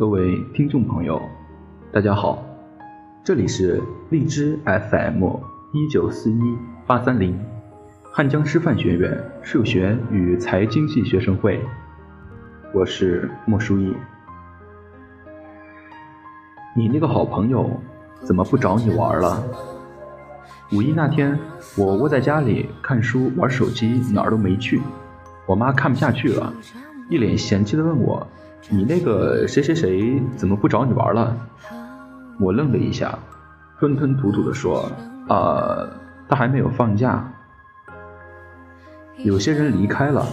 各位听众朋友，大家好，这里是荔枝 FM 一九四一八三零，汉江师范学院数学与财经系学生会，我是莫书义。你那个好朋友怎么不找你玩了？五一那天，我窝在家里看书玩手机，哪儿都没去。我妈看不下去了，一脸嫌弃的问我：“你那个谁谁谁怎么不找你玩了？”我愣了一下，吞吞吐吐的说：“啊，他还没有放假。”有些人离开了，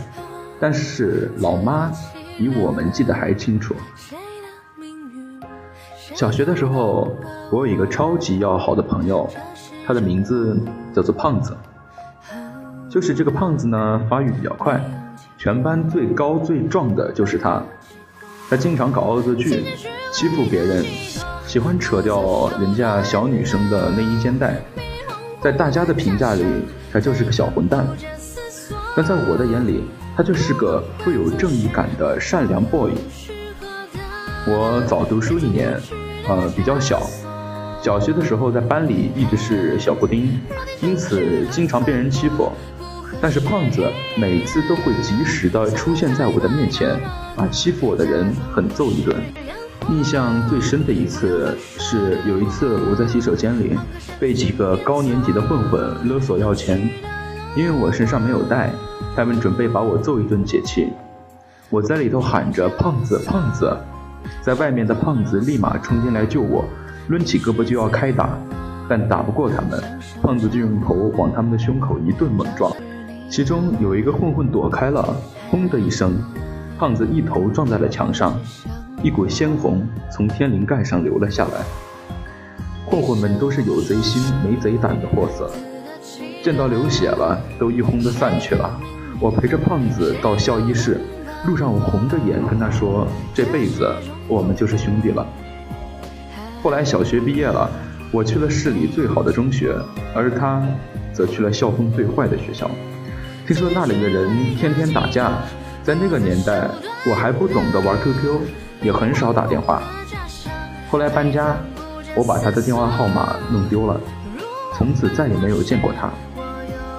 但是老妈比我们记得还清楚。小学的时候，我有一个超级要好的朋友，他的名字叫做胖子。就是这个胖子呢，发育比较快。全班最高最壮的就是他，他经常搞恶作剧，欺负别人，喜欢扯掉人家小女生的内衣肩带，在大家的评价里，他就是个小混蛋，但在我的眼里，他就是个富有正义感的善良 boy。我早读书一年，呃，比较小，小学的时候在班里一直是小布丁，因此经常被人欺负。但是胖子每次都会及时的出现在我的面前，把欺负我的人狠揍一顿。印象最深的一次是有一次我在洗手间里被几个高年级的混混勒索要钱，因为我身上没有带，他们准备把我揍一顿解气。我在里头喊着胖子胖子，在外面的胖子立马冲进来救我，抡起胳膊就要开打，但打不过他们，胖子就用头往他们的胸口一顿猛撞。其中有一个混混躲开了，轰的一声，胖子一头撞在了墙上，一股鲜红从天灵盖上流了下来。混混们都是有贼心没贼胆的货色，见到流血了，都一哄的散去了。我陪着胖子到校医室，路上我红着眼跟他说：“这辈子我们就是兄弟了。”后来小学毕业了，我去了市里最好的中学，而他则去了校风最坏的学校。听说那里的人天天打架，在那个年代我还不懂得玩 QQ，也很少打电话。后来搬家，我把他的电话号码弄丢了，从此再也没有见过他。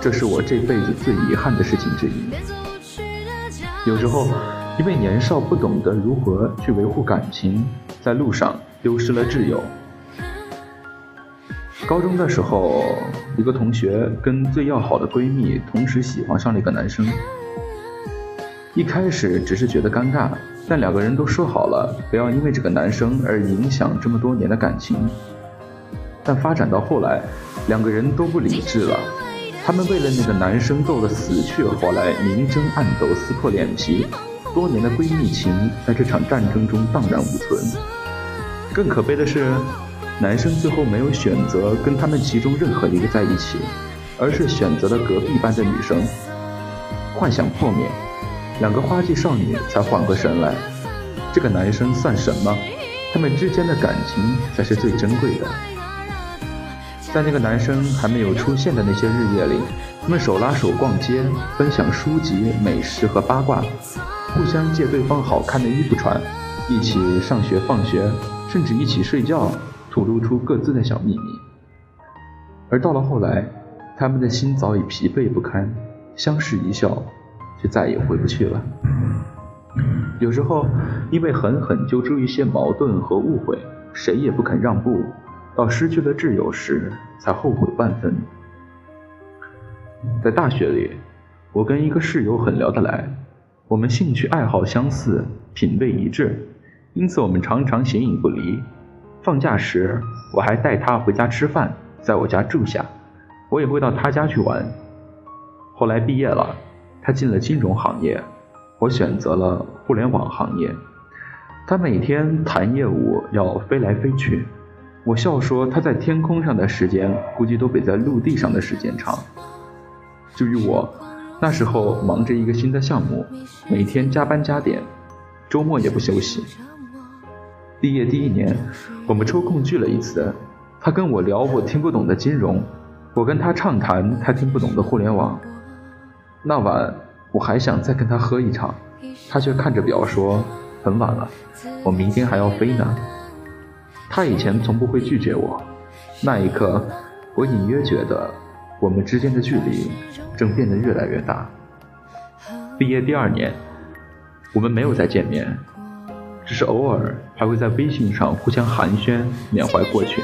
这是我这辈子最遗憾的事情之一。有时候，因为年少不懂得如何去维护感情，在路上丢失了挚友。高中的时候，一个同学跟最要好的闺蜜同时喜欢上了一个男生。一开始只是觉得尴尬，但两个人都说好了不要因为这个男生而影响这么多年的感情。但发展到后来，两个人都不理智了，他们为了那个男生斗得死去活来，明争暗斗，撕破脸皮，多年的闺蜜情在这场战争中荡然无存。更可悲的是。男生最后没有选择跟他们其中任何一个在一起，而是选择了隔壁班的女生。幻想破灭，两个花季少女才缓过神来。这个男生算什么？他们之间的感情才是最珍贵的。在那个男生还没有出现的那些日夜里，他们手拉手逛街，分享书籍、美食和八卦，互相借对方好看的衣服穿，一起上学放学，甚至一起睡觉。吐露出各自的小秘密，而到了后来，他们的心早已疲惫不堪，相视一笑，却再也回不去了。有时候，因为狠狠揪出一些矛盾和误会，谁也不肯让步，到失去了挚友时，才后悔万分。在大学里，我跟一个室友很聊得来，我们兴趣爱好相似，品味一致，因此我们常常形影不离。放假时，我还带他回家吃饭，在我家住下，我也会到他家去玩。后来毕业了，他进了金融行业，我选择了互联网行业。他每天谈业务要飞来飞去，我笑说他在天空上的时间估计都比在陆地上的时间长。至于我，那时候忙着一个新的项目，每天加班加点，周末也不休息。毕业第一年，我们抽空聚了一次。他跟我聊我听不懂的金融，我跟他畅谈他听不懂的互联网。那晚我还想再跟他喝一场，他却看着表说：“很晚了，我明天还要飞呢。他以前从不会拒绝我，那一刻，我隐约觉得我们之间的距离正变得越来越大。毕业第二年，我们没有再见面，只是偶尔还会在微信上互相寒暄，缅怀过去。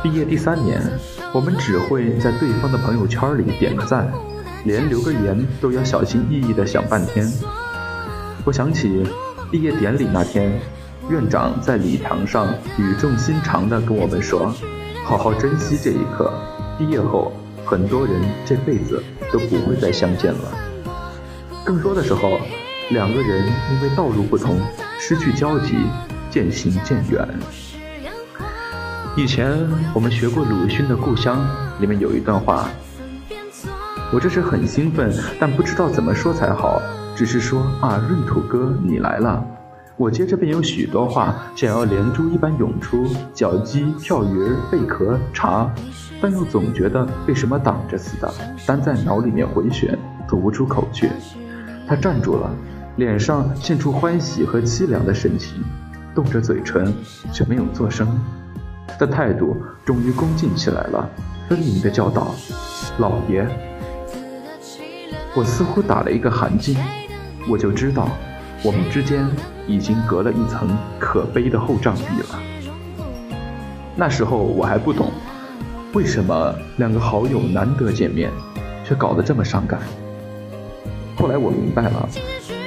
毕业第三年，我们只会在对方的朋友圈里点个赞，连留个言都要小心翼翼地想半天。我想起毕业典礼那天。院长在礼堂上语重心长地跟我们说：“好好珍惜这一刻，毕业后很多人这辈子都不会再相见了。更多的时候，两个人因为道路不同，失去交集，渐行渐远。”以前我们学过鲁迅的《故乡》，里面有一段话，我这时很兴奋，但不知道怎么说才好，只是说：“啊，闰土哥，你来了。”我接着便有许多话想要连珠一般涌出，脚鸡、跳鱼、贝壳、茶，但又总觉得被什么挡着似的，单在脑里面回旋，吐不出口去。他站住了，脸上现出欢喜和凄凉的神情，动着嘴唇，却没有作声。他的态度终于恭敬起来了，分明的叫道：“老爷。”我似乎打了一个寒噤，我就知道。我们之间已经隔了一层可悲的厚障壁了。那时候我还不懂，为什么两个好友难得见面，却搞得这么伤感。后来我明白了，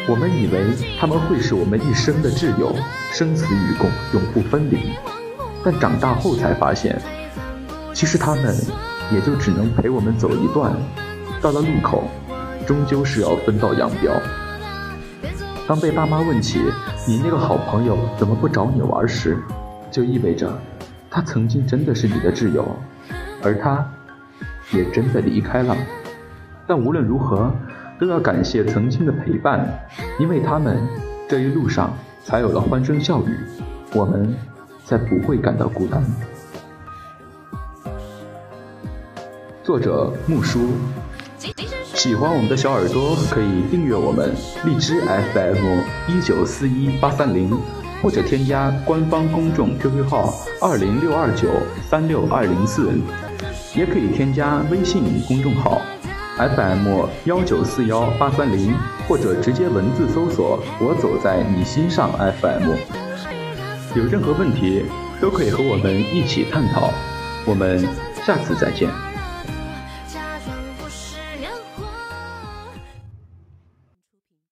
我们以为他们会是我们一生的挚友，生死与共，永不分离。但长大后才发现，其实他们也就只能陪我们走一段，到了路口，终究是要分道扬镳。当被爸妈问起你那个好朋友怎么不找你玩时，就意味着他曾经真的是你的挚友，而他也真的离开了。但无论如何，都要感谢曾经的陪伴，因为他们这一路上才有了欢声笑语，我们才不会感到孤单。作者木叔。喜欢我们的小耳朵可以订阅我们荔枝 FM 一九四一八三零，或者添加官方公众 QQ 号二零六二九三六二零四，也可以添加微信公众号 FM 幺九四幺八三零，或者直接文字搜索“我走在你心上 FM”。有任何问题都可以和我们一起探讨，我们下次再见。